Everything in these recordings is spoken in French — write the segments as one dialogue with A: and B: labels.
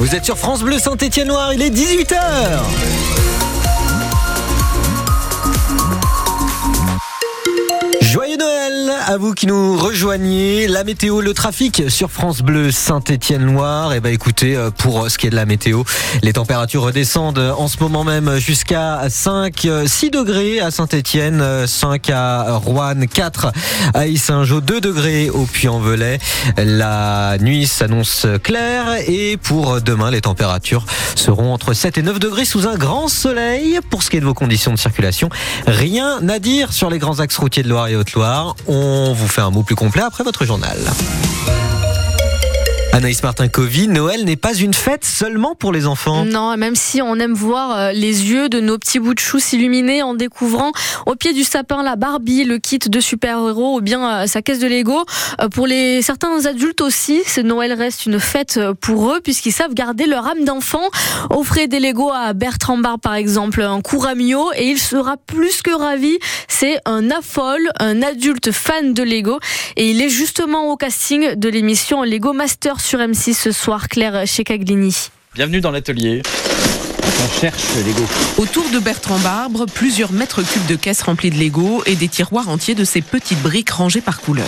A: Vous êtes sur France Bleu Saint-Étienne-Noir, il est 18h. À vous qui nous rejoignez. La météo, le trafic sur France Bleu Saint-Étienne-Loire. Et eh ben écoutez, euh, pour ce qui est de la météo, les températures redescendent en ce moment même jusqu'à 5, 6 degrés à Saint-Étienne, 5 à Rouen, 4 à Issingeau, 2 degrés au Puy-en-Velay. La nuit s'annonce claire et pour demain, les températures seront entre 7 et 9 degrés sous un grand soleil. Pour ce qui est de vos conditions de circulation, rien à dire sur les grands axes routiers de Loire et Haute-Loire. Vous fait un mot plus complet après votre journal. Anaïs Martin-Covy, Noël n'est pas une fête seulement pour les enfants.
B: Non, même si on aime voir euh, les yeux de nos petits bouts de chou s'illuminer en découvrant au pied du sapin la Barbie, le kit de super-héros ou bien euh, sa caisse de Lego. Euh, pour les certains adultes aussi, ce Noël reste une fête pour eux puisqu'ils savent garder leur âme d'enfant. Offrez des Lego à Bertrand Bar par exemple, un Couramio et il sera plus que ravi. C'est un affol, un adulte fan de Lego et il est justement au casting de l'émission Lego Master sur M6 ce soir, Claire Caglini.
C: Bienvenue dans l'atelier. On cherche Lego.
D: Autour de Bertrand Barbre, plusieurs mètres cubes de caisses remplies de Lego et des tiroirs entiers de ces petites briques rangées par couleur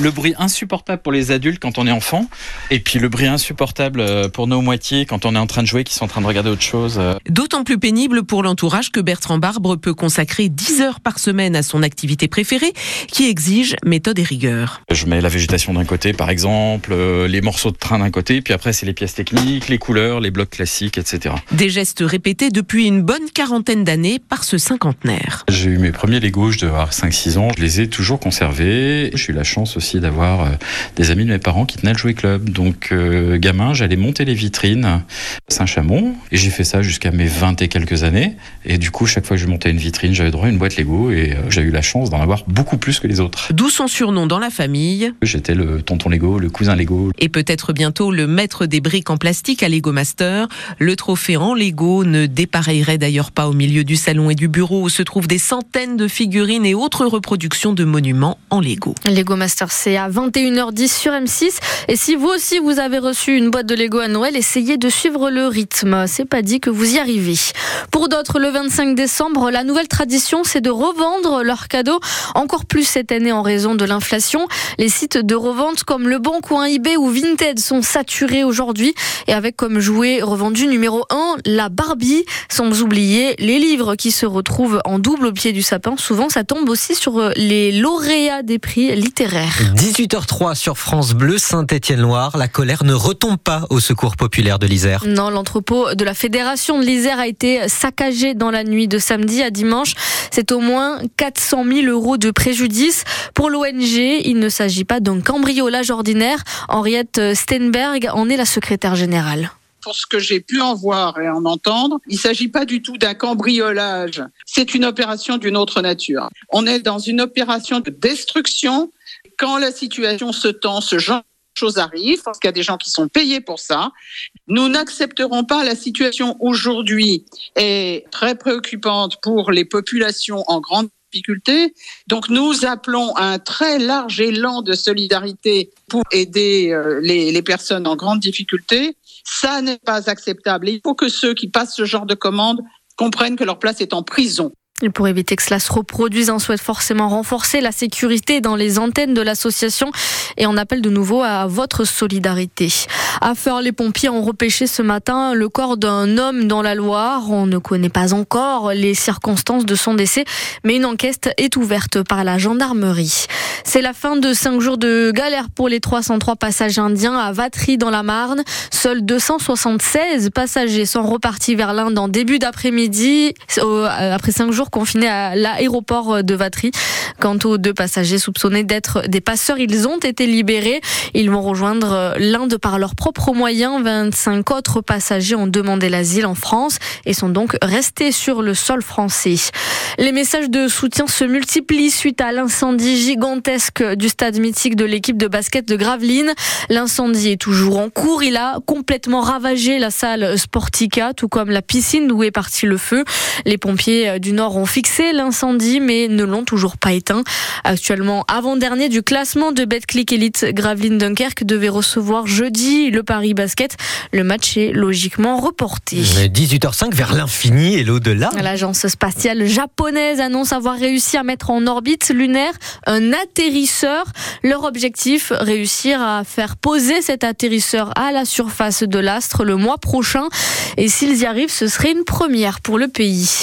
C: le bruit insupportable pour les adultes quand on est enfant, et puis le bruit insupportable euh, pour nos moitiés quand on est en train de jouer, qui sont en train de regarder autre chose. Euh.
D: D'autant plus pénible pour l'entourage que Bertrand Barbre peut consacrer 10 heures par semaine à son activité préférée, qui exige méthode et rigueur.
C: Je mets la végétation d'un côté, par exemple, euh, les morceaux de train d'un côté, puis après c'est les pièces techniques, les couleurs, les blocs classiques, etc.
D: Des gestes répétés depuis une bonne quarantaine d'années par ce cinquantenaire.
C: J'ai eu mes premiers Legos, je devais avoir 5-6 ans, je les ai toujours conservés. J'ai eu la chance aussi d'avoir euh, des amis de mes parents qui tenaient le jouet club. Donc, euh, gamin, j'allais monter les vitrines Saint-Chamond. Et j'ai fait ça jusqu'à mes 20 et quelques années. Et du coup, chaque fois que je montais une vitrine, j'avais droit à une boîte Lego. Et euh, j'ai eu la chance d'en avoir beaucoup plus que les autres.
D: D'où son surnom dans la famille
C: J'étais le tonton Lego, le cousin Lego.
D: Et peut-être bientôt le maître des briques en plastique à Lego Master. Le trophée en Lego ne dépareillerait d'ailleurs pas au milieu du salon et du bureau où se trouvent des centaines de figurines et autres reproductions de monuments en Lego.
B: Lego Master c'est à 21h10 sur M6. Et si vous aussi vous avez reçu une boîte de Lego à Noël, essayez de suivre le rythme. C'est pas dit que vous y arrivez. Pour d'autres, le 25 décembre, la nouvelle tradition, c'est de revendre leurs cadeaux encore plus cette année en raison de l'inflation. Les sites de revente comme Le Bon Coin, eBay ou Vinted sont saturés aujourd'hui et avec comme jouet revendu numéro 1 la Barbie. Sans oublier les livres qui se retrouvent en double au pied du sapin. Souvent, ça tombe aussi sur les lauréats des prix littéraires.
A: 18h03 sur France Bleu, Saint-Étienne-Loire. La colère ne retombe pas au secours populaire de l'Isère.
B: Non, l'entrepôt de la Fédération de l'Isère a été saccagé dans la nuit de samedi à dimanche. C'est au moins 400 000 euros de préjudice. Pour l'ONG, il ne s'agit pas d'un cambriolage ordinaire. Henriette Steinberg en est la secrétaire générale
E: pour ce que j'ai pu en voir et en entendre, il ne s'agit pas du tout d'un cambriolage. C'est une opération d'une autre nature. On est dans une opération de destruction quand la situation se tend, ce genre de choses arrivent, parce qu'il y a des gens qui sont payés pour ça. Nous n'accepterons pas la situation aujourd'hui est très préoccupante pour les populations en grande difficulté. Donc nous appelons à un très large élan de solidarité pour aider euh, les personnes en grande difficulté. Ça n'est pas acceptable. Il faut que ceux qui passent ce genre de commandes comprennent que leur place est en prison.
B: Et pour éviter que cela se reproduise, on souhaite forcément renforcer la sécurité dans les antennes de l'association et on appelle de nouveau à votre solidarité. À faire les pompiers ont repêché ce matin le corps d'un homme dans la Loire. On ne connaît pas encore les circonstances de son décès, mais une enquête est ouverte par la gendarmerie. C'est la fin de cinq jours de galère pour les 303 passagers indiens à Vatry dans la Marne. Seuls 276 passagers sont repartis vers l'Inde en début d'après-midi euh, après cinq jours confinés à l'aéroport de Vatry. Quant aux deux passagers soupçonnés d'être des passeurs, ils ont été libérés. Ils vont rejoindre l'Inde par leurs propres moyens. 25 autres passagers ont demandé l'asile en France et sont donc restés sur le sol français. Les messages de soutien se multiplient suite à l'incendie gigantesque du stade mythique de l'équipe de basket de Gravelines. L'incendie est toujours en cours. Il a complètement ravagé la salle Sportica, tout comme la piscine d'où est parti le feu. Les pompiers du Nord ont fixé l'incendie mais ne l'ont toujours pas éteint. Actuellement avant-dernier du classement de Betclic Elite, Gravelines Dunkerque devait recevoir jeudi le Paris Basket. Le match est logiquement reporté.
A: 18h05 vers l'infini et l'au-delà.
B: L'agence spatiale japonaise annonce avoir réussi à mettre en orbite lunaire un atterrisseur. Leur objectif, réussir à faire poser cet atterrisseur à la surface de l'astre le mois prochain. Et s'ils y arrivent, ce serait une première pour le pays.